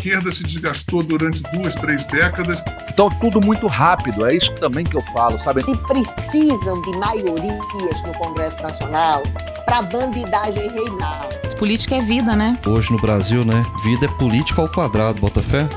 esquerda se desgastou durante duas, três décadas. Então, tudo muito rápido, é isso também que eu falo, sabe? Se precisam de maiorias no Congresso Nacional para a bandidagem reinar. Política é vida, né? Hoje no Brasil, né? Vida é política ao quadrado, bota fé?